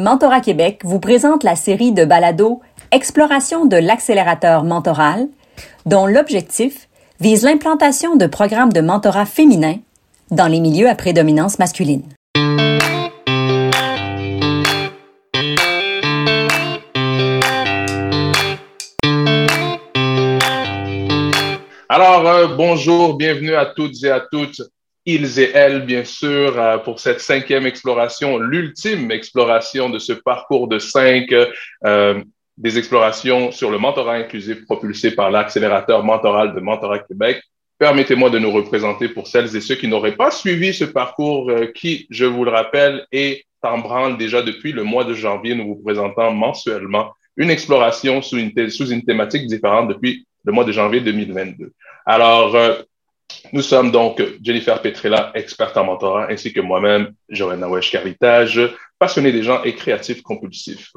Mentorat Québec vous présente la série de balados Exploration de l'accélérateur mentoral, dont l'objectif vise l'implantation de programmes de mentorat féminin dans les milieux à prédominance masculine. Alors, euh, bonjour, bienvenue à toutes et à toutes ils et elles, bien sûr, euh, pour cette cinquième exploration, l'ultime exploration de ce parcours de cinq, euh, des explorations sur le mentorat inclusif propulsé par l'accélérateur mentoral de Mentorat Québec. Permettez-moi de nous représenter pour celles et ceux qui n'auraient pas suivi ce parcours euh, qui, je vous le rappelle, est en branle déjà depuis le mois de janvier. Nous vous présentons mensuellement une exploration sous une, sous une thématique différente depuis le mois de janvier 2022. Alors, nous sommes donc Jennifer Petrella, experte en mentorat, ainsi que moi-même, Joanna Wesh Caritage, passionné des gens et créatif compulsif.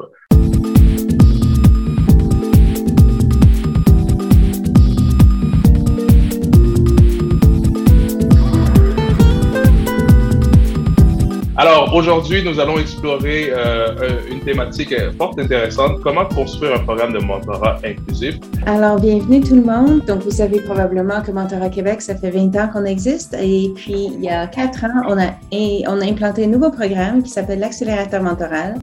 Alors, aujourd'hui, nous allons explorer euh, euh, une thématique fort intéressante, comment construire un programme de mentorat inclusif? Alors, bienvenue tout le monde. Donc, vous savez probablement que Mentorat Québec, ça fait 20 ans qu'on existe. Et puis, il y a quatre ans, on a, on a implanté un nouveau programme qui s'appelle l'accélérateur mentoral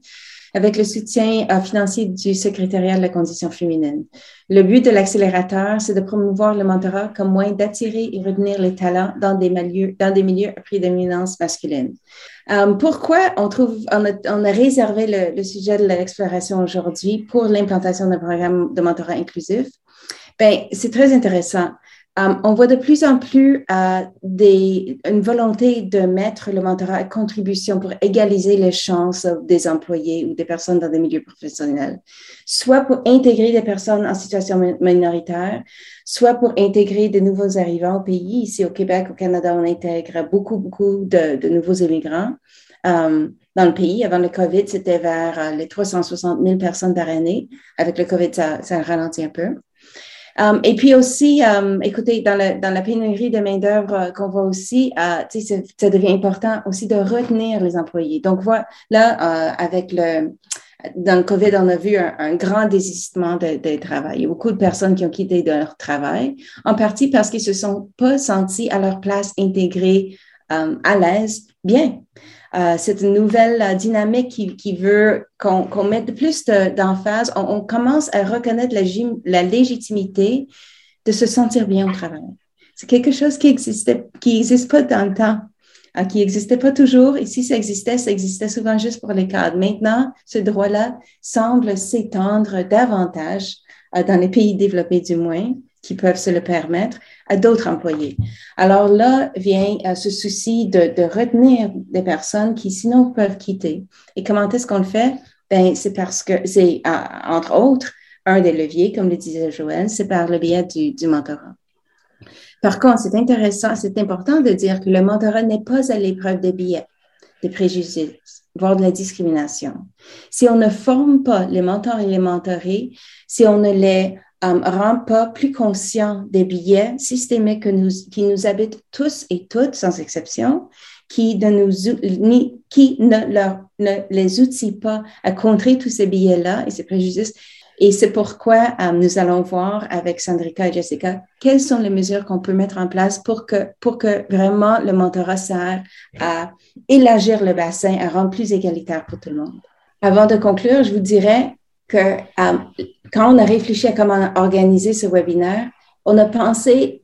avec le soutien euh, financier du secrétariat de la condition féminine. Le but de l'accélérateur, c'est de promouvoir le mentorat comme moyen d'attirer et retenir les talents dans des milieux, dans des milieux à prédominance masculine. Euh, pourquoi on trouve, on a, on a réservé le, le, sujet de l'exploration aujourd'hui pour l'implantation d'un programme de mentorat inclusif? Ben, c'est très intéressant. Euh, on voit de plus en plus euh, des, une volonté de mettre le mentorat à contribution pour égaliser les chances des employés ou des personnes dans des milieux professionnels, soit pour intégrer des personnes en situation minoritaire, soit pour intégrer de nouveaux arrivants au pays. Ici au Québec, au Canada, on intègre beaucoup, beaucoup de, nouveaux immigrants. Euh, dans le pays. Avant le COVID, c'était vers les 360 000 personnes par année. Avec le COVID, ça ralentit un peu. Um, et puis aussi, um, écoutez, dans, le, dans la pénurie de main-d'œuvre euh, qu'on voit aussi, euh, ça devient important aussi de retenir les employés. Donc, voilà, là, euh, avec le, dans le COVID, on a vu un, grand désistement de, de, travail. Il y a beaucoup de personnes qui ont quitté leur travail, en partie parce qu'ils se sont pas sentis à leur place intégrés, um, à l'aise, bien. Euh, c'est une nouvelle euh, dynamique qui, veut qu'on qu mette plus d'emphase. on, commence à reconnaître la, légitimité de se sentir bien au travail. C'est quelque chose qui existait, qui n'existe pas dans le temps, euh, qui n'existait pas toujours. Et si ça existait, ça existait souvent juste pour les cadres. Maintenant, ce droit-là semble s'étendre davantage dans les pays développés du moins qui peuvent se le permettre à d'autres employés. Alors là vient euh, ce souci de, de, retenir des personnes qui sinon peuvent quitter. Et comment est-ce qu'on le fait? Ben, c'est parce que c'est, entre autres, un des leviers, comme le disait Joël, c'est par le biais du, du mentorat. Par contre, c'est intéressant, c'est important de dire que le mentorat n'est pas à l'épreuve des billets, des préjugés, voire de la discrimination. Si on ne forme pas les mentors et les mentorés, si on ne les um, rend pas plus conscients des biais systémiques que nous, qui nous habitent tous et toutes, sans exception, qui ne, nous, ni, qui ne, leur, ne les outille pas à contrer tous ces biais-là et ces préjudices. Et c'est pourquoi um, nous allons voir avec Sandrika et Jessica quelles sont les mesures qu'on peut mettre en place pour que, pour que vraiment le mentorat sert à élargir le bassin, à rendre plus égalitaire pour tout le monde. Avant de conclure, je vous dirais um, quand on a réfléchi à comment organiser ce webinaire, on a pensé,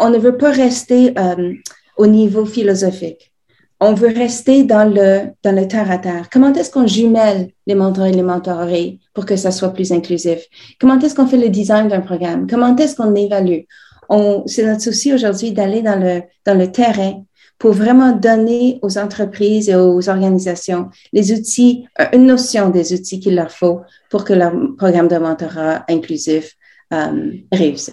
on ne veut pas rester euh, au niveau philosophique. On veut rester dans le, dans le terre à terre. Comment est-ce qu'on jumelle les mentors et les mentorés pour que ça soit plus inclusif? Comment est-ce qu'on fait le design d'un programme? Comment est-ce qu'on évalue? C'est notre souci aujourd'hui d'aller dans le, dans le terrain pour vraiment donner aux entreprises et aux organisations les outils, euh, une notion des outils qu'il leur faut pour que leur programme de mentorat inclusif euh, réussisse.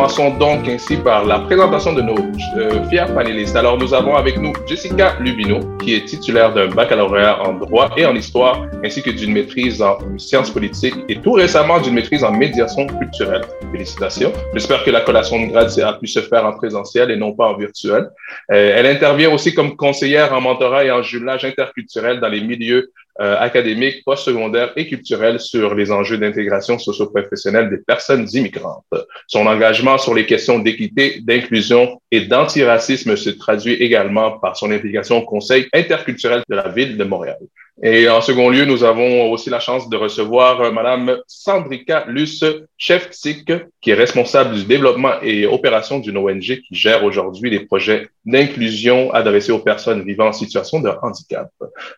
Commençons donc ainsi par la présentation de nos euh, fiers panélistes. Alors, nous avons avec nous Jessica Lubino, qui est titulaire d'un baccalauréat en droit et en histoire, ainsi que d'une maîtrise en sciences politiques et tout récemment d'une maîtrise en médiation culturelle. Félicitations. J'espère que la collation de grade a pu se faire en présentiel et non pas en virtuel. Euh, elle intervient aussi comme conseillère en mentorat et en jumelage interculturel dans les milieux euh, académique, postsecondaire et culturel sur les enjeux d'intégration socio-professionnelle des personnes immigrantes. Son engagement sur les questions d'équité, d'inclusion et d'antiracisme se traduit également par son implication au Conseil interculturel de la ville de Montréal. Et en second lieu, nous avons aussi la chance de recevoir euh, Madame Sandrika Luce, chef TIC, qui est responsable du développement et opération d'une ONG qui gère aujourd'hui les projets d'inclusion adressés aux personnes vivant en situation de handicap.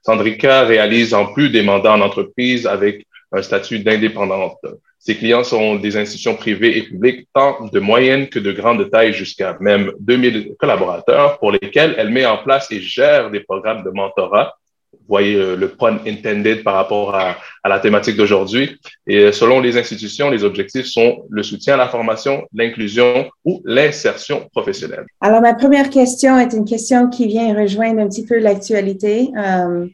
Sandrika réalise en plus des mandats en entreprise avec un statut d'indépendante. Ses clients sont des institutions privées et publiques, tant de moyenne que de grande taille, jusqu'à même 2000 collaborateurs, pour lesquels elle met en place et gère des programmes de mentorat voyez euh, le pun intended par rapport à, la thématique d'aujourd'hui. Et euh, selon les institutions, les objectifs sont le soutien à la formation, l'inclusion ou l'insertion professionnelle. Alors, ma première question est une question qui vient rejoindre un petit peu l'actualité. Euh,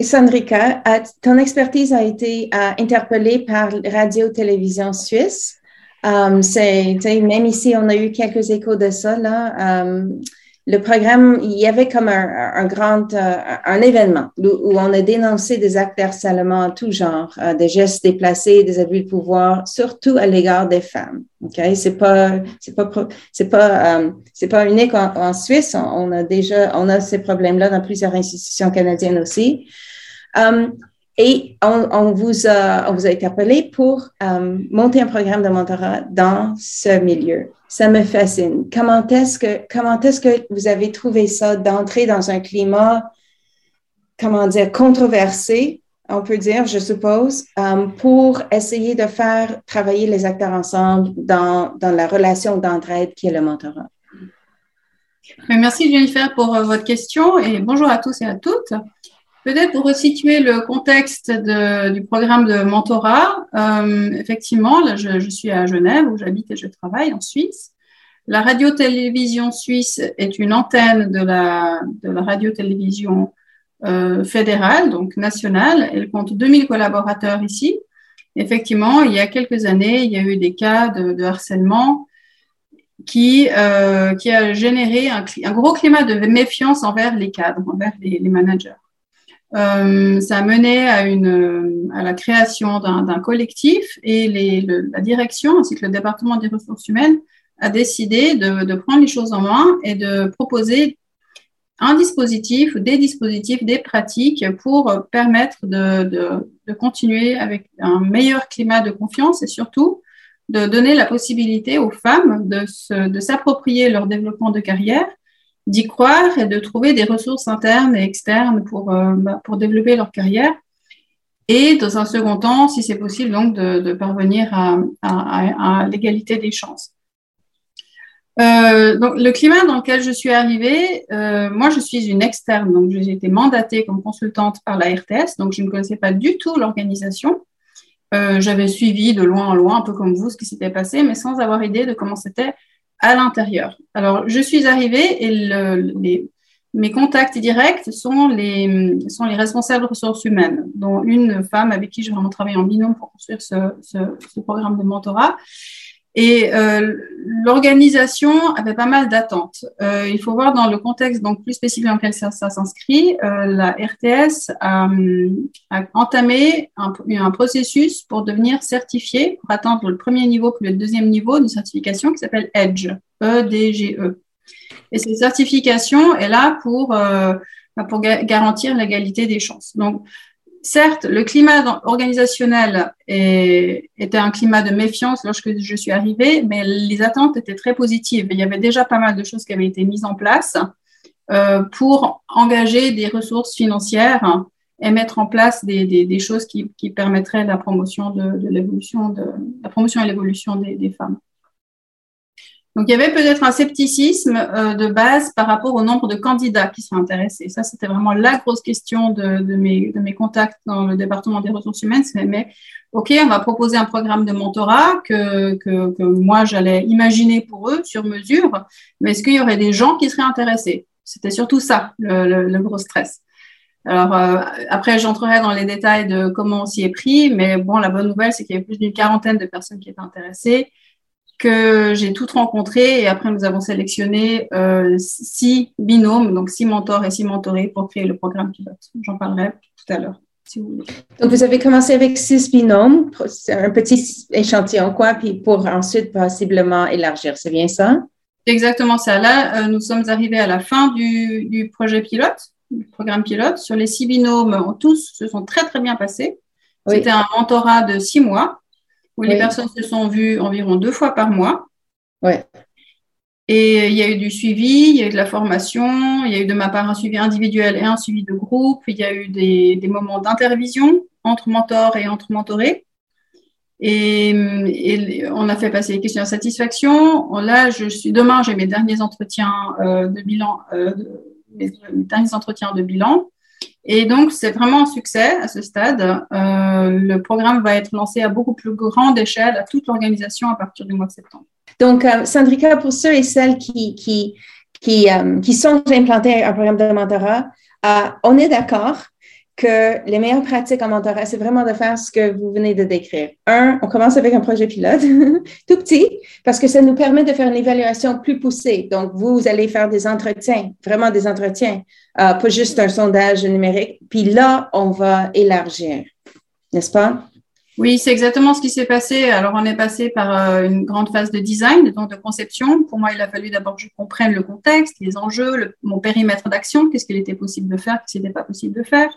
Sandrika, ton expertise a été interpellée par Radio-Télévision Suisse. c'est, même ici, on a eu quelques échos de ça. Là le programme, il y avait comme un, grand euh, un événement où, on a dénoncé des actes d'harcèlement en tout genre, euh, des gestes déplacés, des abus de pouvoir, surtout à l'égard des femmes. Ok, c'est pas c'est pas c'est pas euh, c'est pas unique en, Suisse. On, a déjà on a ces problèmes-là dans plusieurs institutions canadiennes aussi. Et on, vous a on vous a interpellé pour monter un programme de mentorat dans ce milieu ça me fascine. Comment est-ce que, comment est-ce que vous avez trouvé ça d'entrer dans un climat, comment dire, controversé, on peut dire, je suppose, euh, pour essayer de faire travailler les acteurs ensemble dans, dans la relation d'entraide qui est le mentorat? Merci Jennifer pour euh, votre question et bonjour à tous et à toutes. Peut-être pour resituer le contexte de, du programme de mentorat, euh, effectivement, là, je, je, suis à Genève où j'habite et je travaille en Suisse. La radio-télévision suisse est une antenne de la, de la radio-télévision euh, fédérale, donc nationale. Elle compte 2000 collaborateurs ici. Effectivement, il y a quelques années, il y a eu des cas de, de harcèlement qui, euh, qui a généré un, un, gros climat de méfiance envers les cadres, envers les, les managers. Euh, ça mené à, une, à la création d'un collectif et les, la direction ainsi que le département des ressources humaines a décidé de, de, prendre les choses en main et de proposer un dispositif, des dispositifs, des pratiques pour permettre de, de, de continuer avec un meilleur climat de confiance et surtout de donner la possibilité aux femmes de s'approprier leur développement de carrière d'y croire et de trouver des ressources internes et externes pour, euh, bah, pour développer leur carrière. Et dans un second temps, si c'est possible, donc de, de parvenir à, à, l'égalité des chances. Euh, donc, le climat dans lequel je suis arrivée, euh, moi je suis une externe, donc j'ai été mandatée comme consultante par la RTS, donc je ne connaissais pas du tout l'organisation. J'avais suivi de loin en loin, un peu comme vous, ce qui s'était passé, mais sans avoir idée de comment c'était à l'intérieur. Alors, je suis arrivée et mes contacts directs sont les, sont les responsables ressources humaines, dont une femme avec qui j'ai vraiment travaillé en binôme pour construire ce programme de mentorat. Et euh, l'organisation avait pas mal d'attentes. Euh, il faut voir dans le contexte donc plus spécifique dans lequel ça, s'inscrit. Euh, la RTS a, a entamé un, un, processus pour devenir certifié, pour atteindre le premier niveau puis le deuxième niveau d'une certification qui s'appelle EDGE, E-D-G-E. -E. Et cette certification est là pour, euh, pour garantir l'égalité des chances. Donc, certes, le climat organisationnel était un climat de méfiance lorsque je suis arrivée, mais les attentes étaient très positives. Il y avait déjà pas mal de choses qui avaient été mises en place euh, pour engager des ressources financières et mettre en place des, choses qui, permettraient la promotion de, et l'évolution des, femmes. Donc, il y avait peut-être un scepticisme euh, de base par rapport au nombre de candidats qui sont intéressés. Ça, c'était vraiment la grosse question de, de, mes, de, mes, contacts dans le département des ressources humaines. Mais, mais, OK, on va proposer un programme de mentorat que, que, que moi, j'allais imaginer pour eux sur mesure. Mais est-ce qu'il y aurait des gens qui seraient intéressés? C'était surtout ça, le, le, le, gros stress. Alors, euh, après, j'entrerai dans les détails de comment on s'y est pris. Mais bon, la bonne nouvelle, c'est qu'il y avait plus d'une quarantaine de personnes qui étaient intéressées que j'ai toutes rencontrées et après nous avons sélectionné euh, six binômes, donc six mentors et six mentorés pour créer le programme pilote. J'en parlerai tout à l'heure. Si vous voulez. Donc, vous avez commencé avec six binômes, un petit échantillon, quoi, puis pour ensuite possiblement élargir, c'est bien ça? Exactement ça. Là, euh, nous sommes arrivés à la fin du, du, projet pilote, du programme pilote. Sur les six binômes, tous se sont très, très bien passés. Oui. C'était un mentorat de six mois où oui. les personnes se sont vues environ deux fois par mois. Ouais. Et il y a eu du suivi, il y a eu de la formation, il y a eu de ma part un suivi individuel et un suivi de groupe, il y a eu des, des moments d'intervision entre mentors et entre mentorés. Et, et, on a fait passer les questions à satisfaction. Là, je suis demain, j'ai mes derniers entretiens euh, de bilan, euh, de, mes, mes derniers entretiens de bilan. Et donc, c'est vraiment un succès à ce stade. Euh, le programme va être lancé à beaucoup plus grande échelle à toute l'organisation à partir du mois de septembre. Donc, euh, Sandrika, pour ceux et celles qui, qui, qui, euh, qui sont implantés un programme de mentorat, euh, on est d'accord les meilleures pratiques en mentorat, c'est vraiment de faire ce que vous venez de décrire. Un, on commence avec un projet pilote, tout petit, parce que ça nous permet de faire une évaluation plus poussée. Donc, vous allez faire des entretiens, vraiment des entretiens, euh, pas juste un sondage numérique. Puis là, on va élargir, n'est-ce pas? Oui, c'est exactement ce qui s'est passé. Alors, on est passé par euh, une grande phase de design, donc de conception. Pour moi, il a fallu d'abord que je comprenne le contexte, les enjeux, mon périmètre d'action, qu'est-ce qu'il était possible de faire, qu'est-ce qu'il n'était pas possible de faire.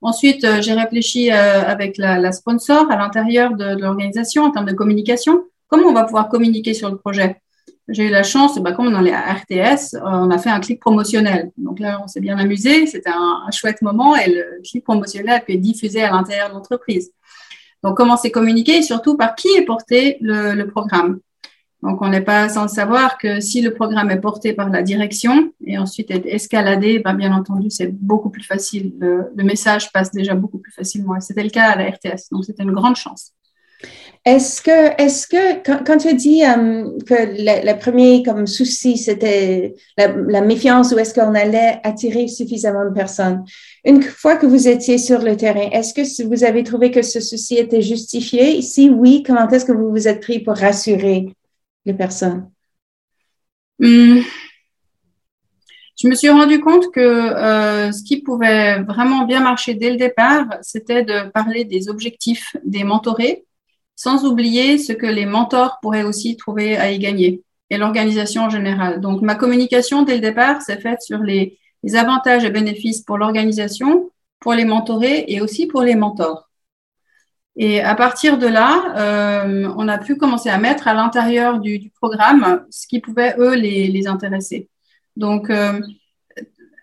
Ensuite, euh, j'ai réfléchi euh, avec la, la, sponsor à l'intérieur de, de l'organisation en termes de communication. Comment on va pouvoir communiquer sur le projet? J'ai eu la chance, bah, comme on est à RTS, on a fait un clip promotionnel. Donc là, on s'est bien amusé. C'était un, un, chouette moment et le clip promotionnel a pu être diffusé à l'intérieur de l'entreprise. Donc, comment c'est communiqué? Et surtout par qui est porté le, le programme? Donc, on n'est pas sans savoir que si le programme est porté par la direction et ensuite est escaladé, ben, bien entendu, c'est beaucoup plus facile. Le, message passe déjà beaucoup plus facilement. C'était le cas à la RTS. Donc, c'était une grande chance. Est-ce que, est-ce que quand, tu dis um, que le, premier comme souci, c'était la, méfiance ou est-ce qu'on allait attirer suffisamment de personnes, une fois que vous étiez sur le terrain, est-ce que vous avez trouvé que ce souci était justifié? Si oui, comment est-ce que vous vous êtes pris pour rassurer? Personnes? Hum. Je me suis rendu compte que euh, ce qui pouvait vraiment bien marcher dès le départ, c'était de parler des objectifs des mentorés, sans oublier ce que les mentors pourraient aussi trouver à y gagner et l'organisation en général. Donc, ma communication dès le départ s'est faite sur les, avantages et bénéfices pour l'organisation, pour les mentorés et aussi pour les mentors. Et à partir de là, euh, on a pu commencer à mettre à l'intérieur du, programme ce qui pouvait, eux, les, les intéresser. Donc, euh,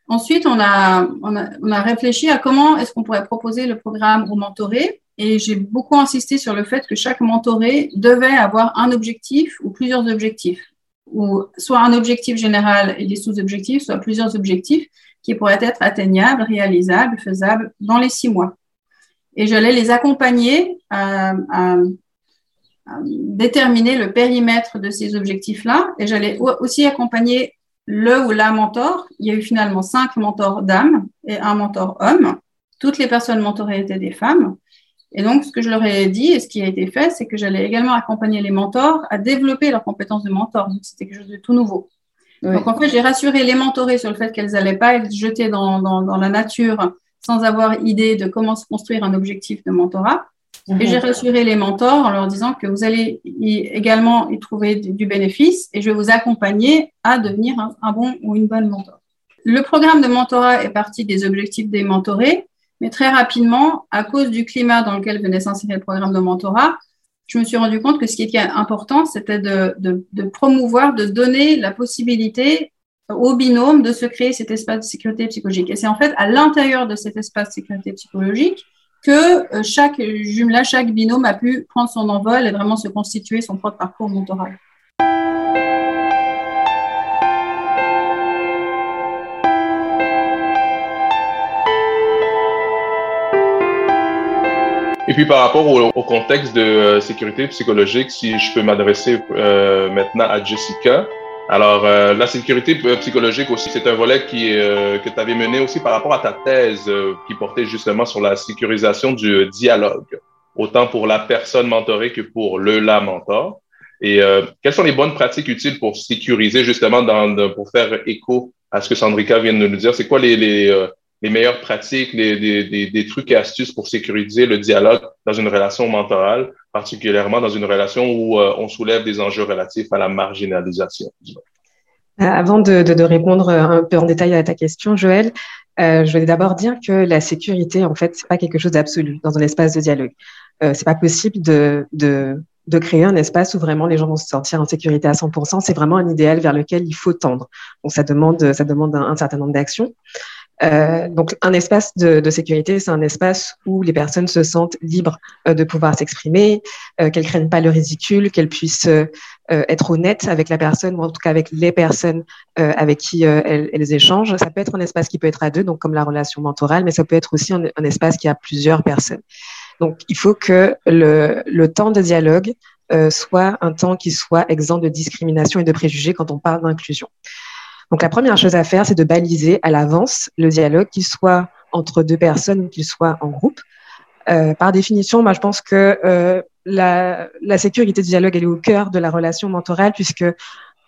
ensuite, on a, on, a, on a réfléchi à comment est-ce qu'on pourrait proposer le programme aux mentorés. Et j'ai beaucoup insisté sur le fait que chaque mentoré devait avoir un objectif ou plusieurs objectifs, ou soit un objectif général et des sous-objectifs, soit plusieurs objectifs qui pourraient être atteignables, réalisables, faisables dans les six mois et j'allais les accompagner à, à, à, déterminer le périmètre de ces objectifs-là et j'allais aussi accompagner le ou la mentor. Il y a eu finalement cinq mentors dames et un mentor homme. Toutes les personnes mentorées étaient des femmes. Et donc, ce que je leur ai dit et ce qui a été fait, c'est que j'allais également accompagner les mentors à développer leurs compétences de mentor. Donc, c'était quelque chose de tout nouveau. Oui. Donc, en fait, j'ai rassuré les mentorées sur le fait qu'elles n'allaient pas être jetées dans, dans, dans la nature sans avoir idée de comment se construire un objectif de mentorat. Mmh. Et j'ai rassuré les mentors en leur disant que vous allez y également y trouver du bénéfice et je vais vous accompagner à devenir un, un bon ou une bonne mentor. Le programme de mentorat est parti des objectifs des mentorés, mais très rapidement, à cause du climat dans lequel venait s'insérer le programme de mentorat, je me suis rendu compte que ce qui était important, c'était de, de, de, promouvoir, de donner la possibilité au binôme de se créer cet espace de sécurité psychologique. Et c'est en fait à l'intérieur de cet espace de sécurité psychologique que euh, chaque jumelage, chaque binôme a pu prendre son envol et vraiment se constituer son propre parcours mentoral. Et puis par rapport au, contexte de euh, sécurité psychologique, si je peux m'adresser euh, maintenant à Jessica, alors, euh, la sécurité psychologique aussi, c'est un volet qui, euh, que tu avais mené aussi par rapport à ta thèse euh, qui portait justement sur la sécurisation du dialogue, autant pour la personne mentorée que pour le la mentor. Et quelles sont les bonnes pratiques utiles pour sécuriser justement, dans, pour faire écho à ce que Sandrika vient de nous dire? C'est quoi les, les, les meilleures pratiques, les, des, trucs et astuces pour sécuriser le dialogue dans une relation mentorale? particulièrement dans une relation où euh, on soulève des enjeux relatifs à la marginalisation. Euh, avant de, répondre un peu en détail à ta question, Joël, euh, je voulais d'abord dire que la sécurité, en fait, c'est pas quelque chose d'absolu dans un espace de dialogue. Euh, c'est pas possible de, créer un espace où vraiment les gens vont se sentir en sécurité à 100%. C'est vraiment un idéal vers lequel il faut tendre. Donc ça demande un certain nombre d'actions. Euh, donc, un espace de, de sécurité, c'est un espace où les personnes se sentent libres euh, de pouvoir s'exprimer, euh, qu'elles craignent pas le ridicule, qu'elles puissent euh, être honnêtes avec la personne ou en tout cas avec les personnes avec qui elles, elles, échangent. Ça peut être un espace qui peut être à deux, donc comme la relation mentorale, mais ça peut être aussi un, un espace qui a plusieurs personnes. Donc, il faut que le, le temps de dialogue soit un temps qui soit exempt de discrimination et de préjugés quand on parle d'inclusion. Donc la première chose à faire, c'est de baliser à l'avance le dialogue, qu'il soit entre deux personnes ou qu'il soit en groupe. Euh, par définition, moi, je pense que euh, la, la, sécurité du dialogue, elle est au cœur de la relation mentorale, puisque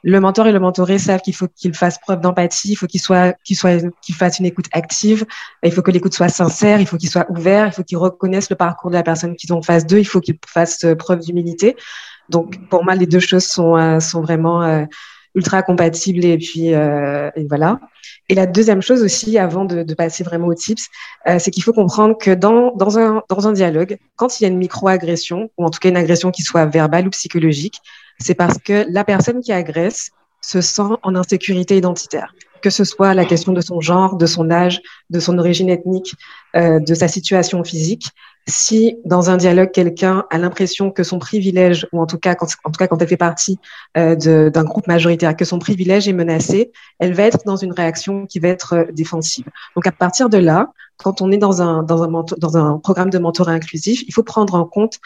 le mentor et le mentoré savent qu'il faut qu'ils fassent preuve d'empathie, il faut qu'ils soient, qu'ils soient, qu'ils fassent une écoute active, il faut que l'écoute soit sincère, il faut qu'il soit ouvert, il faut qu'ils reconnaissent le parcours de la personne qu'ils ont en face d'eux, il faut qu'ils fassent preuve d'humilité. Donc, pour moi, les deux choses sont, euh, sont vraiment euh, ultra compatible et puis euh, et voilà. Et la deuxième chose aussi, avant de, de passer vraiment aux tips, euh, c'est qu'il faut comprendre que dans, dans, un, dans un dialogue, quand il y a une micro-agression, ou en tout cas une agression qui soit verbale ou psychologique, c'est parce que la personne qui agresse se sent en insécurité identitaire que ce soit la question de son genre, de son âge, de son origine ethnique, euh, de sa situation physique. Si dans un dialogue, quelqu'un a l'impression que son privilège, ou en tout cas quand, en tout cas quand elle fait partie euh, d'un groupe majoritaire, que son privilège est menacé, elle va être dans une réaction qui va être euh, défensive. Donc à partir de là, quand on est dans un, dans un, dans un programme de mentorat inclusif, il faut prendre en compte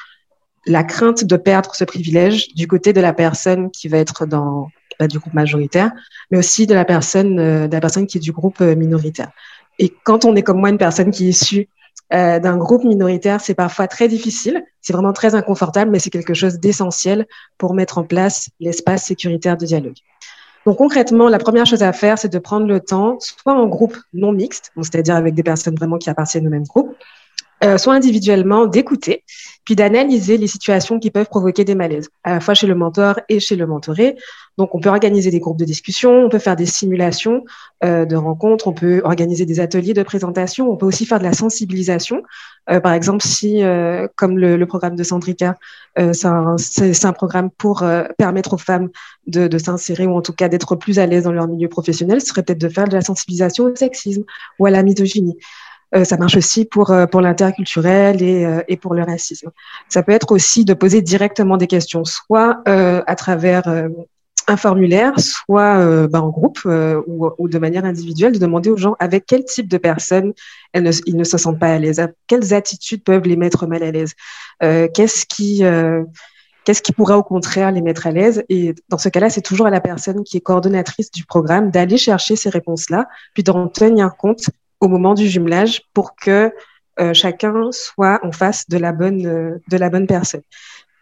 la crainte de perdre ce privilège du côté de la personne qui va être dans, du groupe majoritaire, mais aussi de la personne, euh, de la personne qui est du groupe euh, minoritaire. Et quand on est comme moi une personne qui est issue euh, d'un groupe minoritaire, c'est parfois très difficile, c'est vraiment très inconfortable, mais c'est quelque chose d'essentiel pour mettre en place l'espace sécuritaire de dialogue. Donc concrètement, la première chose à faire, c'est de prendre le temps, soit en groupe non mixte, c'est-à-dire avec des personnes vraiment qui appartiennent au même groupe, euh, soit individuellement, d'écouter, puis d'analyser les situations qui peuvent provoquer des malaises, à la fois chez le mentor et chez le mentoré. Donc, on peut organiser des groupes de discussion, on peut faire des simulations euh, de rencontres, on peut organiser des ateliers de présentation, on peut aussi faire de la sensibilisation. Euh, par exemple, si, euh, comme le, le, programme de Sandrika, euh, c'est un, un, programme pour permettre aux femmes de, de s'insérer ou en tout cas d'être plus à l'aise dans leur milieu professionnel, ce serait peut-être de faire de la sensibilisation au sexisme ou à la misogynie. Euh, ça marche aussi pour, euh, pour l'interculturel et, euh, et pour le racisme. Ça peut être aussi de poser directement des questions, soit à travers un formulaire, soit ben, en groupe ou, ou, de manière individuelle, de demander aux gens avec quel type de personnes ils ne se sentent pas à l'aise, quelles attitudes peuvent les mettre mal à l'aise, qu'est-ce qui qu'est-ce qui pourrait au contraire les mettre à l'aise Et dans ce cas-là, c'est toujours à la personne qui est coordonnatrice du programme d'aller chercher ces réponses-là, puis d'en tenir compte au moment du jumelage pour que euh, chacun soit en face de la bonne euh, de la bonne personne.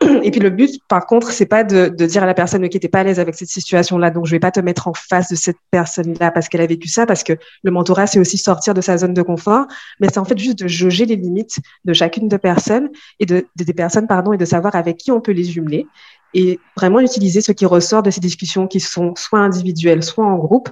Et puis le but, par contre, c'est pas de, de, dire à la personne qui n'était pas à l'aise avec cette situation-là, donc je vais pas te mettre en face de cette personne-là parce qu'elle a vécu ça, parce que le mentorat c'est aussi sortir de sa zone de confort, mais c'est en fait juste de jauger les limites de chacune de personnes et de, de, des personnes pardon et de savoir avec qui on peut les jumeler et vraiment utiliser ce qui ressort de ces discussions qui sont soit individuelles, soit en groupe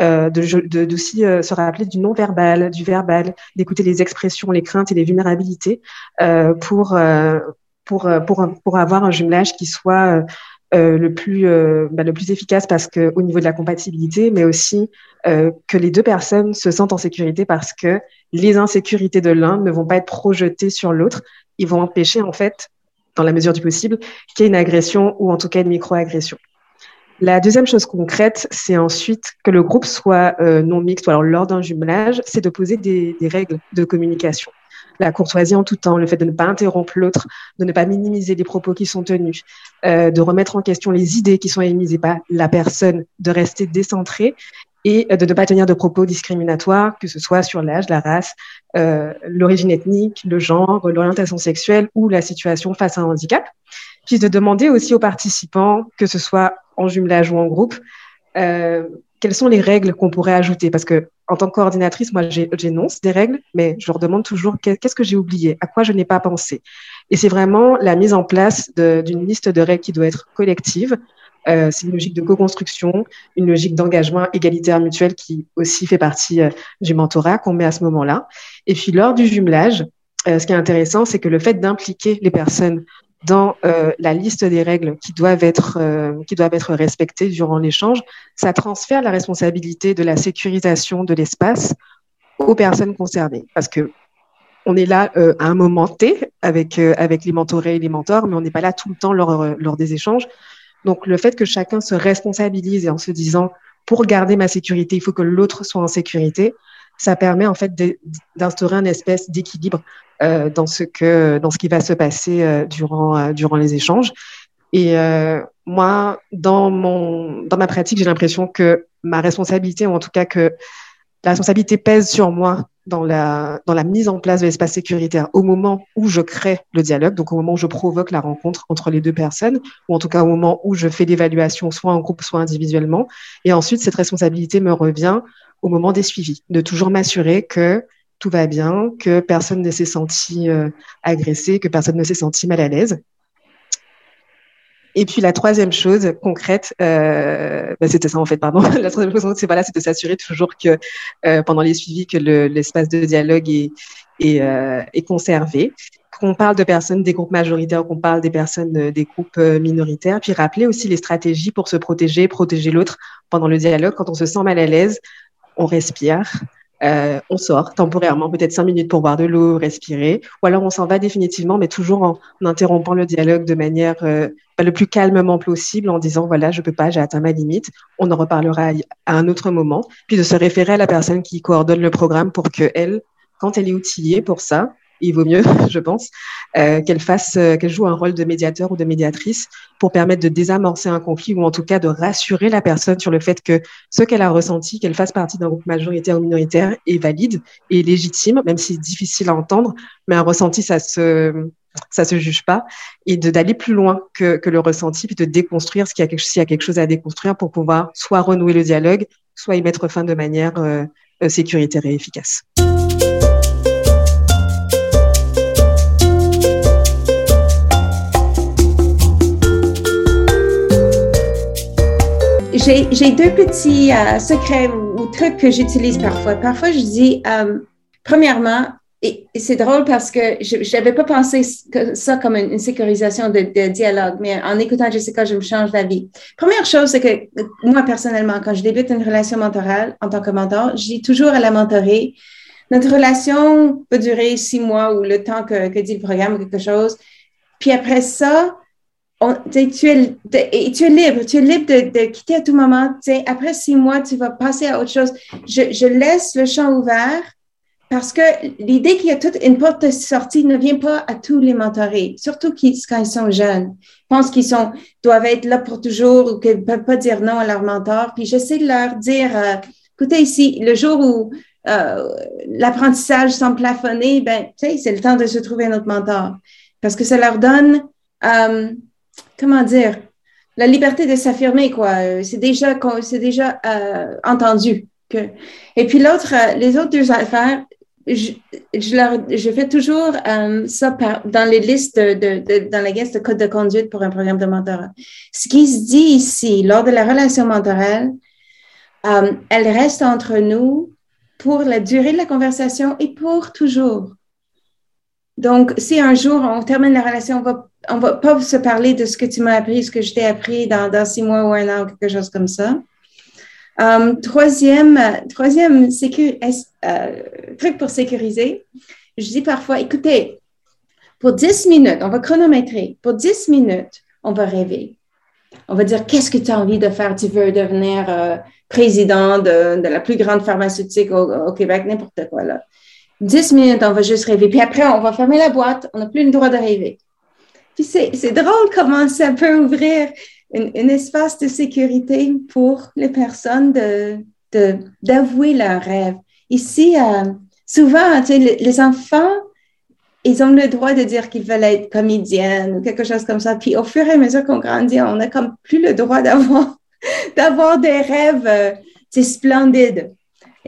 euh, de euh, se rappeler du non-verbal, du verbal, d'écouter les expressions, les craintes et les vulnérabilités euh, pour, euh, pour, euh, pour, pour avoir un jumelage qui soit le, plus, bah, le plus efficace parce que au niveau de la compatibilité, mais aussi que les deux personnes se sentent en sécurité parce que les insécurités de l'un ne vont pas être projetées sur l'autre. Ils vont empêcher, en fait, dans la mesure du possible, qu'il y ait une agression ou en tout cas une micro-agression. La deuxième chose concrète, c'est ensuite que le groupe soit euh, non mixte, ou alors lors d'un jumelage, c'est de poser des, des, règles de communication. la courtoisie en tout temps, le fait de ne pas interrompre l'autre, de ne pas minimiser les propos qui sont tenus, euh, de remettre en question les idées qui sont émises et pas la personne, de rester décentré et de ne pas tenir de propos discriminatoires, que ce soit sur l'âge, la race, euh, l'origine ethnique, le genre, l'orientation sexuelle ou la situation face à un handicap. Puis de demander aussi aux participants, que ce soit en jumelage ou en groupe, euh, quelles sont les règles qu'on pourrait ajouter? Parce que en tant que coordinatrice, moi, j'énonce des règles, mais je leur demande toujours qu'est-ce que j'ai oublié, à quoi je n'ai pas pensé? Et c'est vraiment la mise en place d'une liste de règles qui doit être collective. Euh, c'est une logique de co-construction, une logique d'engagement égalitaire mutuel qui aussi fait partie euh, du mentorat qu'on met à ce moment-là. Et puis lors du jumelage, ce qui est intéressant, c'est que le fait d'impliquer les personnes dans euh, la liste des règles qui doivent être euh, qui doivent être respectées durant l'échange, ça transfère la responsabilité de la sécurisation de l'espace aux personnes concernées parce que on est là euh, à un moment T avec avec les mentorés et les mentors, mais on n'est pas là tout le temps lors lors des échanges. Donc le fait que chacun se responsabilise et en se disant pour garder ma sécurité, il faut que l'autre soit en sécurité, ça permet en fait d'instaurer une espèce d'équilibre euh, dans ce que dans ce qui va se passer euh, durant euh, durant les échanges. Et moi, dans mon dans ma pratique, j'ai l'impression que ma responsabilité, ou en tout cas que la responsabilité pèse sur moi dans la dans la mise en place de l'espace sécuritaire au moment où je crée le dialogue, donc au moment où je provoque la rencontre entre les deux personnes, ou en tout cas au moment où je fais l'évaluation, soit en groupe, soit individuellement. Et ensuite, cette responsabilité me revient au moment des suivis, de toujours m'assurer que tout va bien, que personne ne s'est senti euh, agressé, que personne ne s'est senti mal à l'aise. Et puis la troisième chose concrète, euh, bah, c'était ça en fait, pardon. la troisième chose, c'est voilà, de s'assurer toujours que euh, pendant les suivis, que l'espace de dialogue est, est, euh, est conservé. Qu'on parle de personnes des groupes majoritaires, qu'on parle des personnes euh, des groupes euh, minoritaires, puis rappeler aussi les stratégies pour se protéger, protéger l'autre pendant le dialogue. Quand on se sent mal à l'aise, on respire, euh, on sort temporairement, peut-être cinq minutes pour boire de l'eau, respirer, ou alors on s'en va définitivement, mais toujours en, interrompant le dialogue de manière euh, le plus calmement possible, en disant voilà, je peux pas, j'ai atteint ma limite. On en reparlera à un autre moment, puis de se référer à la personne qui coordonne le programme pour que elle, quand elle est outillée pour ça, il vaut mieux, je pense, euh, qu'elle fasse, euh, qu'elle joue un rôle de médiateur ou de médiatrice pour permettre de désamorcer un conflit ou en tout cas de rassurer la personne sur le fait que ce qu'elle a ressenti, qu'elle fasse partie d'un groupe majoritaire ou minoritaire, est valide et légitime, même si c'est difficile à entendre, mais un ressenti, ça se ça se juge pas et de d'aller plus loin que, que le ressenti puis de déconstruire ce qu'il y a quelque, s'il y a quelque chose à déconstruire pour pouvoir soit renouer le dialogue, soit y mettre fin de manière euh, sécuritaire et efficace. J'ai deux petits euh, secrets ou, trucs que j'utilise parfois. Parfois, je dis, euh, premièrement, et, c'est drôle parce que je n'avais pas pensé ça comme une, sécurisation de, dialogue, mais en écoutant Jessica, je me change d'avis. Première chose, c'est que moi, personnellement, quand je débute une relation mentorale en tant que mentor, je dis toujours à la mentorée, notre relation peut durer six mois ou le temps que, que dit le programme ou quelque chose. Puis après ça, tu, es, tu es libre, tu es libre de, quitter à tout moment. Après six mois, tu vas passer à autre chose. Je, laisse le champ ouvert parce que l'idée qu'il y a toute une porte de sortie ne vient pas à tous les mentorés, surtout quand ils sont jeunes. Ils pensent qu'ils sont, doivent être là pour toujours ou qu'ils ne peuvent pas dire non à leur mentor. Puis j'essaie de leur dire, euh, écoutez ici, le jour où euh, l'apprentissage semble plafonner, ben, c'est le temps de se trouver un autre mentor. Parce que ça leur donne euh, comment dire, la liberté de s'affirmer, quoi. Euh, c'est déjà, c'est déjà euh, entendu. Et puis l'autre, euh, les autres deux affaires, je, je, je fais toujours ça dans les listes de, dans la liste de code de conduite pour un programme de mentorat. Ce qui se dit ici, lors de la relation mentorale, elle reste entre nous pour la durée de la conversation et pour toujours. Donc, si un jour on termine la relation, on va, on va pas se parler de ce que tu m'as appris, ce que je t'ai appris dans, six mois ou un an ou quelque chose comme ça. Euh, troisième, troisième euh, truc pour sécuriser, je dis parfois, écoutez, pour 10 minutes, on va chronométrer. Pour 10 minutes, on va rêver. On va dire, qu'est-ce que tu as envie de faire? Tu veux devenir euh, président de, de, la plus grande pharmaceutique au, au Québec, n'importe quoi là. 10 minutes, on va juste rêver. Puis après, on va fermer la boîte. On n'a plus le droit de rêver. Puis c'est, drôle comment ça peut ouvrir un, espace de sécurité pour les personnes de, d'avouer leurs rêves. Ici, euh, souvent, tu sais, les, enfants, ils ont le droit de dire qu'ils veulent être comédiennes ou quelque chose comme ça. Puis au fur et à mesure qu'on grandit, on n'a comme plus le droit d'avoir, d'avoir des rêves euh,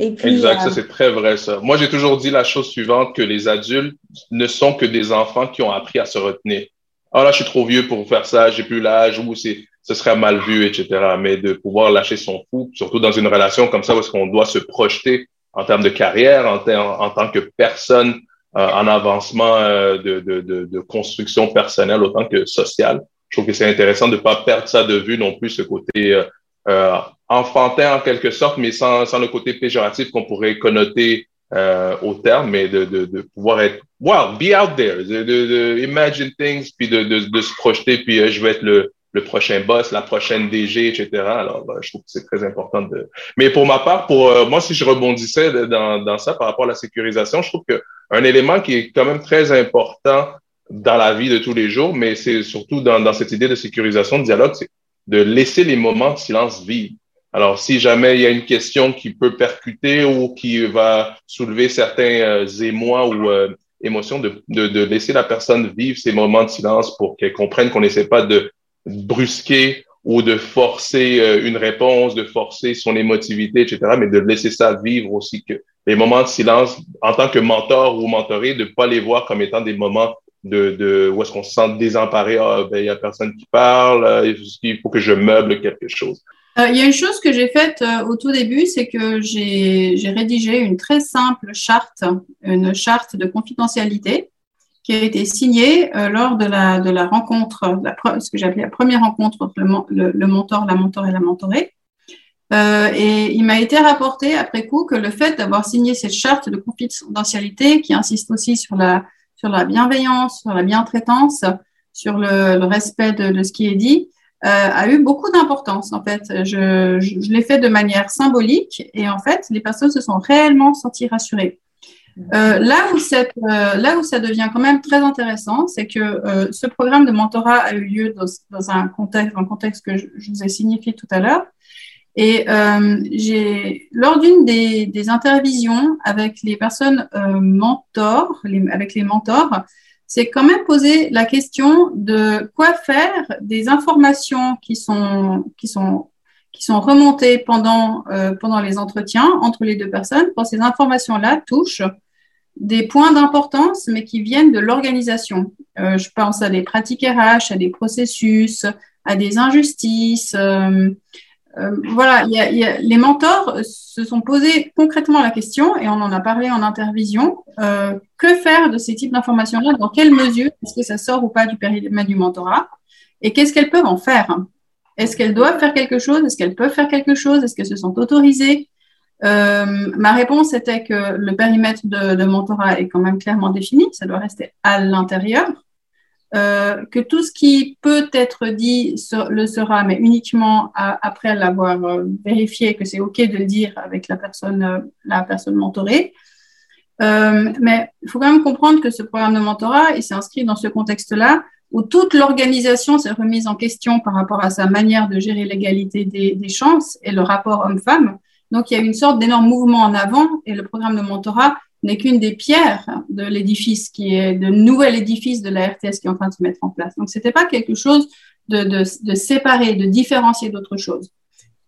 exact, ça euh, c'est très vrai ça. Moi j'ai toujours dit la chose suivante que les adultes ne sont que des enfants qui ont appris à se retenir. Ah là je suis trop vieux pour faire ça, j'ai plus l'âge ou c'est ce serait mal vu, etc. Mais de pouvoir lâcher son fou, surtout dans une relation comme ça où est-ce qu'on doit se projeter en termes de carrière, en, en, tant que personne euh, en avancement euh, de, de, de, de, construction personnelle autant que sociale. Je trouve que c'est intéressant de pas perdre ça de vue non plus, ce côté euh, enfantin en quelque sorte, mais sans, sans le côté péjoratif qu'on pourrait connoter euh, au terme, mais de, de, de, pouvoir être wow, be out there, de, de, imagine things, puis de, se projeter, puis euh, je vais être le, le prochain boss, la prochaine DG, etc. Alors, je trouve que c'est très important de. Mais pour ma part, pour euh, moi, si je rebondissais dans, dans ça par rapport à la sécurisation, je trouve que un élément qui est quand même très important dans la vie de tous les jours, mais c'est surtout dans, dans cette idée de sécurisation de dialogue, c'est de laisser les moments de silence vivre. Alors, si jamais il y a une question qui peut percuter ou qui va soulever certains euh, émois ou euh, émotions, de, de, de, laisser la personne vivre ces moments de silence pour qu'elle comprenne qu'on n'essaie pas de brusquer ou de forcer euh, une réponse, de forcer son émotivité, etc., mais de laisser ça vivre aussi, que les moments de silence, en tant que mentor ou mentoré, de pas les voir comme étant des moments de, de où est-ce qu'on se sent désemparé, ah, ben, il y a personne qui parle, il faut que je meuble quelque chose. Euh, il y a une chose que j'ai faite euh, au tout début, c'est que j'ai rédigé une très simple charte, une charte de confidentialité qui a été signée euh, lors de la, de la rencontre, la, ce que j'appelais la première rencontre entre le, le, mentor, la mentor et la mentorée. et il m'a été rapporté après coup que le fait d'avoir signé cette charte de confidentialité qui insiste aussi sur la, sur la bienveillance, sur la bientraitance, sur le, le respect de, de, ce qui est dit, a eu beaucoup d'importance. En fait, je, je, l'ai fait de manière symbolique et en fait, les personnes se sont réellement senties rassurées. Euh, là, où euh, là où ça devient quand même très intéressant, c'est que euh, ce programme de mentorat a eu lieu dans, dans un contexte, un contexte que je, vous ai signifié tout à l'heure. Et euh, j'ai, lors d'une des, des, intervisions avec les personnes mentors, avec les mentors, c'est quand même poser la question de quoi faire des informations qui sont, qui sont, qui sont remontées pendant, euh, pendant les entretiens entre les deux personnes, quand ces informations-là touchent des points d'importance, mais qui viennent de l'organisation. Euh, je pense à des pratiques RH, à des processus, à des injustices. Euh, euh, voilà, les mentors se sont posés concrètement la question, et on en a parlé en intervision, euh, que faire de ces types d'informations-là? Dans quelle mesure est-ce que ça sort ou pas du périmètre du mentorat? Et qu'est-ce qu'elles peuvent en faire? Est-ce qu'elles doivent faire quelque chose? Est-ce qu'elles peuvent faire quelque chose? Est-ce qu'elles se sont autorisées? Euh, Ma réponse était que le périmètre de mentorat est quand même clairement défini, ça doit rester à l'intérieur. Euh, que tout ce qui peut être dit le sera, mais uniquement après l'avoir euh, vérifié que c'est OK de le dire avec la personne, euh, la personne mentorée. mais il faut quand même comprendre que ce programme de mentorat, il s'est inscrit dans ce contexte-là où toute l'organisation s'est remise en question par rapport à sa manière de gérer l'égalité des, des chances et le rapport homme-femme. Donc, il y a une sorte d'énorme mouvement en avant et le programme de mentorat n'est qu'une des pierres de l'édifice qui est de nouvel édifice de la RTS qui est en train de se mettre en place. Donc, c'était pas quelque chose de, de, de séparer, de différencier d'autre chose.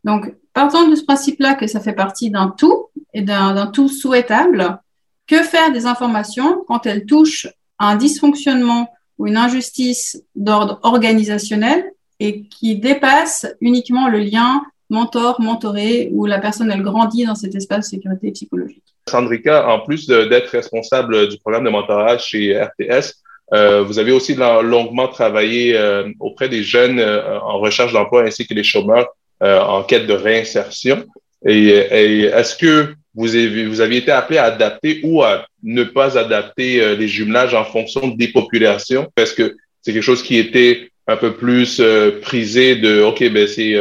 Donc, partant de ce principe-là que ça fait partie d'un tout et d'un tout souhaitable, que faire des informations quand elles touchent à un dysfonctionnement ou une injustice d'ordre organisationnel et qui dépasse uniquement le lien mentor, mentoré, où la personne, elle grandit dans cet espace de sécurité psychologique. Sandrika, en plus d'être responsable du programme de mentorat chez RTS, euh, vous avez aussi longuement travaillé euh, auprès des jeunes euh, en recherche d'emploi ainsi que les chômeurs euh, en quête de réinsertion. Et, est-ce que vous avez, vous avez été appelé à adapter ou à ne pas adapter euh, les jumelages en fonction des populations? Est-ce que c'est quelque chose qui était un peu plus prisé de, OK, ben c'est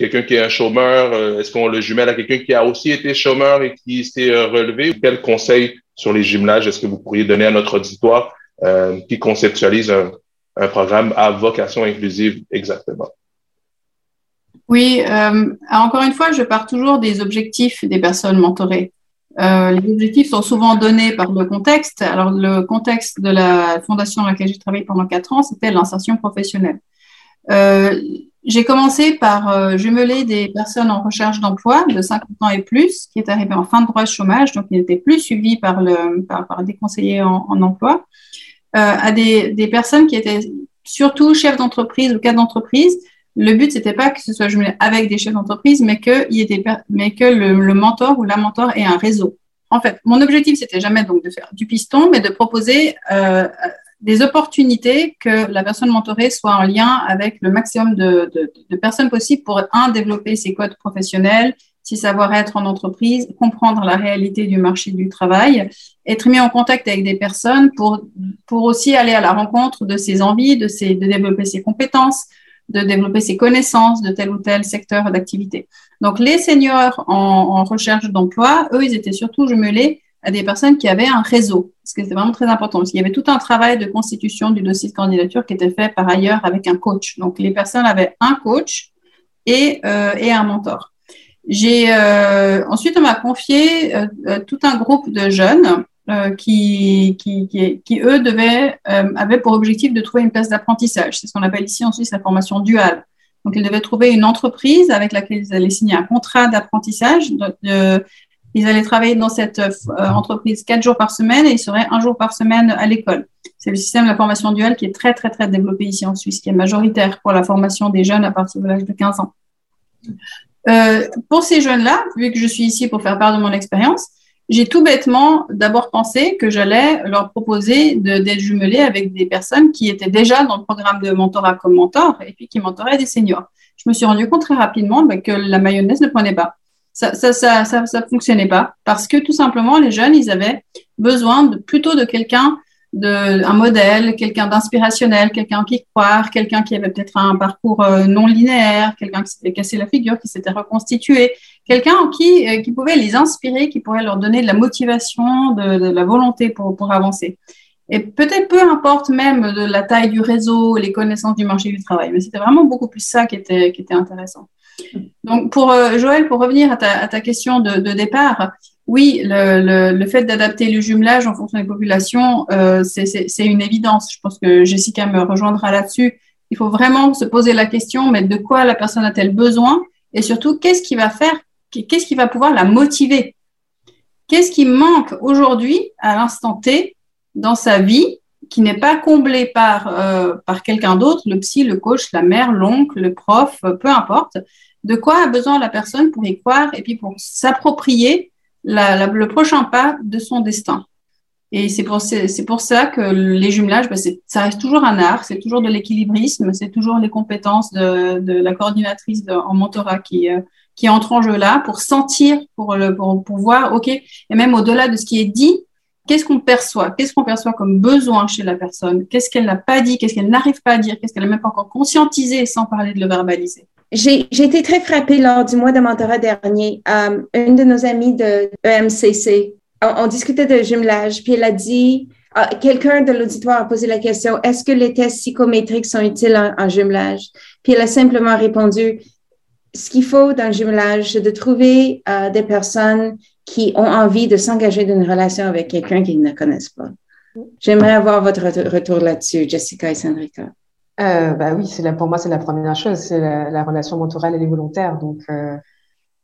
quelqu'un qui est un chômeur, euh, est-ce qu'on le jumelle à quelqu'un qui a aussi été chômeur et qui s'est euh, relevé? Quel conseil sur les jumelages, est-ce que vous pourriez donner à notre auditoire qui conceptualise un, programme à vocation inclusive exactement? Oui, euh, encore une fois, je pars toujours des objectifs des personnes mentorées. Euh, les objectifs sont souvent donnés par le contexte. Alors, le contexte de la fondation dans laquelle j'ai travaillé pendant quatre ans, c'était l'insertion professionnelle. Euh, j'ai commencé par euh, jumeler des personnes en recherche d'emploi de 50 ans et plus, qui étaient arrivées en fin de droit de chômage, donc ils n'étaient plus suivis par, le, par, par des conseillers en, en emploi, euh, à des, des personnes qui étaient surtout chefs d'entreprise ou cadres d'entreprise. Le but, c'était pas que ce soit jumelé avec des chefs d'entreprise, mais que, il était, mais que le, le, mentor ou la mentor ait un réseau. En fait, mon objectif, c'était jamais donc de faire du piston, mais de proposer euh, des opportunités que la personne mentorée soit en lien avec le maximum de, personnes possibles pour, un, développer ses codes professionnels, ses savoir-être en entreprise, comprendre la réalité du marché du travail, être mis en contact avec des personnes pour, pour aussi aller à la rencontre de ses envies, de, ses, de développer ses compétences, de développer ses connaissances de tel ou tel secteur d'activité. Donc, les seniors en, en recherche d'emploi, eux, ils étaient surtout jumelés à des personnes qui avaient un réseau, parce que c'est vraiment très important, parce qu'il y avait tout un travail de constitution du dossier de candidature qui était fait par ailleurs avec un coach. Donc, les personnes avaient un coach et, euh, et un mentor. Euh, ensuite on m'a confié euh, tout un groupe de jeunes qui, qui, qui, eux devaient avaient pour objectif de trouver une place d'apprentissage. C'est ce qu'on appelle ici en Suisse la formation duale. Donc ils devaient trouver une entreprise avec laquelle ils allaient signer un contrat d'apprentissage. Ils allaient travailler dans cette entreprise quatre jours par semaine et ils seraient un jour par semaine à l'école. C'est le système de la formation duale qui est très très très développé ici en Suisse, qui est majoritaire pour la formation des jeunes à partir de l'âge de 15 ans. Euh, pour ces jeunes-là, vu que je suis ici pour faire part de mon expérience, j'ai tout bêtement d'abord pensé que j'allais leur proposer d'être jumelés avec des personnes qui étaient déjà dans le programme de mentorat comme mentor et puis qui mentoraient des seniors. Je me suis rendu compte très rapidement bah, que la mayonnaise ne prenait pas. Ça, ça, ça, ça, ça fonctionnait pas parce que tout simplement les jeunes, ils avaient besoin de, plutôt de quelqu'un de, un modèle, quelqu'un d'inspirationnel, quelqu'un qui croire, quelqu'un qui avait peut-être un parcours euh, non linéaire, quelqu'un qui s'était cassé la figure, qui s'était reconstitué, quelqu'un qui, euh, qui pouvait les inspirer, qui pourrait leur donner de la motivation, de, de la volonté pour, pour avancer. Et peut-être peu importe même de la taille du réseau, les connaissances du marché du travail, mais c'était vraiment beaucoup plus ça qui était, qui était intéressant. Donc pour euh, Joël, pour revenir à ta, question de, départ, oui, le fait d'adapter le jumelage en fonction des populations, euh, c'est une évidence. Je pense que Jessica me rejoindra là-dessus. Il faut vraiment se poser la question, mais de quoi la personne a-t-elle besoin? Et surtout, qu'est-ce qui va faire, qu'est-ce qui va pouvoir la motiver? Qu'est-ce qui manque aujourd'hui, à l'instant T, dans sa vie, qui n'est pas comblé par, euh, par quelqu'un d'autre, le psy, le coach, la mère, l'oncle, le prof, peu importe. De quoi a besoin la personne pour y croire et puis pour s'approprier le prochain pas de son destin. Et c'est pour, c'est pour ça que les jumelages, bah ça reste toujours un art, c'est toujours de l'équilibrisme, c'est toujours les compétences de, de la coordinatrice en mentorat qui, euh, entre en jeu là pour sentir, pour, le, pour, pour voir, OK, et même au-delà de ce qui est dit, qu'est-ce qu'on perçoit? Qu'est-ce qu'on perçoit comme besoin chez la personne? Qu'est-ce qu'elle n'a pas dit? Qu'est-ce qu'elle n'arrive pas à dire? Qu'est-ce qu'elle n'a même pas encore conscientisé sans parler de le verbaliser? J'ai été très frappée lors du mois de mentorat dernier. Um, une de nos amies de EMCC, on, discutait de jumelage, puis elle a dit, uh, quelqu'un de l'auditoire a posé la question, est-ce que les tests psychométriques sont utiles en, jumelage? Puis elle a simplement répondu, ce qu'il faut dans le jumelage, c'est de trouver uh, des personnes qui ont envie de s'engager dans une relation avec quelqu'un qu'ils ne connaissent pas. J'aimerais avoir votre retour là-dessus, Jessica et Sandrika. Euh, bah oui, c'est pour moi c'est la première chose, c'est la, la, relation mentorale et les volontaires. Donc, euh,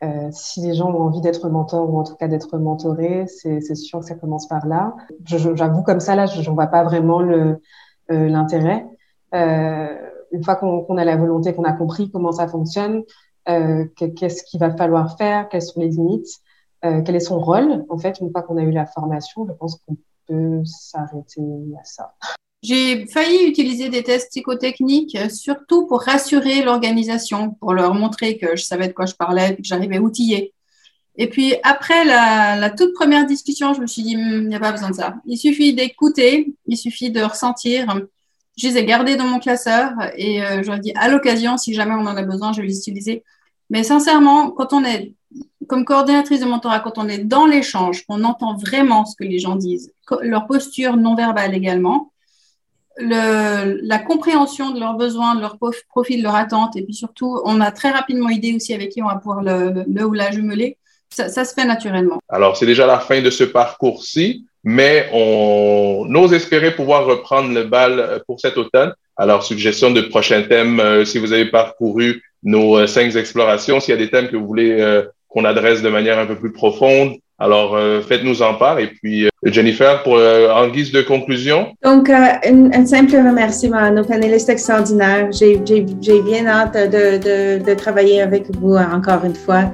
euh, si les gens ont envie d'être mentors ou en tout cas d'être mentorés, c'est sûr que ça commence par là. J'avoue comme ça là, je ne vois pas vraiment euh, l'intérêt. Euh, une fois qu'on qu a la volonté, qu'on a compris comment ça fonctionne, qu'est-ce qu'il va falloir faire, quelles sont les limites, quel est son rôle. En fait, une fois qu'on a eu la formation, je pense qu'on peut s'arrêter à ça. J'ai failli utiliser des tests psychotechniques, euh, surtout pour rassurer l'organisation, pour leur montrer que je savais de quoi je parlais, que j'arrivais outillée. Et puis après la, toute première discussion, je me suis dit, il hmm, n'y a pas besoin de ça. Il suffit d'écouter, il suffit de ressentir. Je les ai gardés dans mon classeur et euh, je dit, à l'occasion, si jamais on en a besoin, je vais les utiliser. Mais sincèrement, quand on est comme coordinatrice de mentorat, quand on est dans l'échange, qu'on entend vraiment ce que les gens disent, leur posture non verbale également, le, la compréhension de leurs besoins, de leur profil, de leur attente, et puis surtout, on a très rapidement idée aussi avec qui on va pouvoir le, le, ou la jumeler. Ça, ça, se fait naturellement. Alors, c'est déjà la fin de ce parcours-ci, mais on ose espérer pouvoir reprendre le bal pour cet automne. Alors, suggestion de prochains thèmes, euh, si vous avez parcouru nos euh, cinq explorations, s'il y a des thèmes que vous voulez euh, qu'on adresse de manière un peu plus profonde, alors faites-nous en part. Et puis, Jennifer, pour, en guise de conclusion. Donc, un, simple remerciement à nos panélistes extraordinaires. J'ai bien hâte de, de travailler avec vous encore une fois.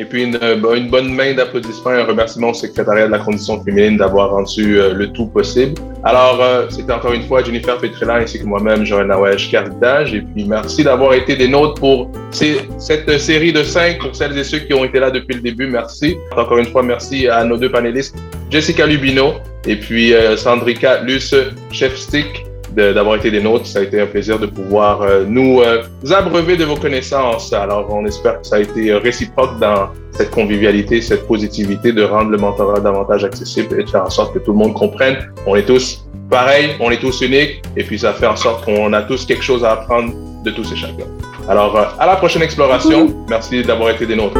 Et puis une, euh, bonne main d'applaudissements et un remerciement au secrétariat de la condition féminine d'avoir rendu euh, le tout possible. Alors, euh, c'était encore une fois Jennifer Petrella ainsi que moi-même, Joël Nawesh Cartage. Et puis, merci d'avoir été des nôtres pour cette série de cinq pour celles et ceux qui ont été là depuis le début. Merci. Encore une fois, merci à nos deux panélistes, Jessica Lubino et puis Sandrika Luce Chefstick d'avoir été des nôtres. Ça a été un plaisir de pouvoir euh, nous, euh, abreuver de vos connaissances. Alors, on espère que ça a été réciproque dans cette convivialité, cette positivité de rendre le mentorat davantage accessible et de faire en sorte que tout le monde comprenne. On est tous pareils, on est tous uniques, et puis ça fait en sorte qu'on a tous quelque chose à apprendre de tous et chacun. Alors, euh, à la prochaine exploration. Merci d'avoir été des nôtres.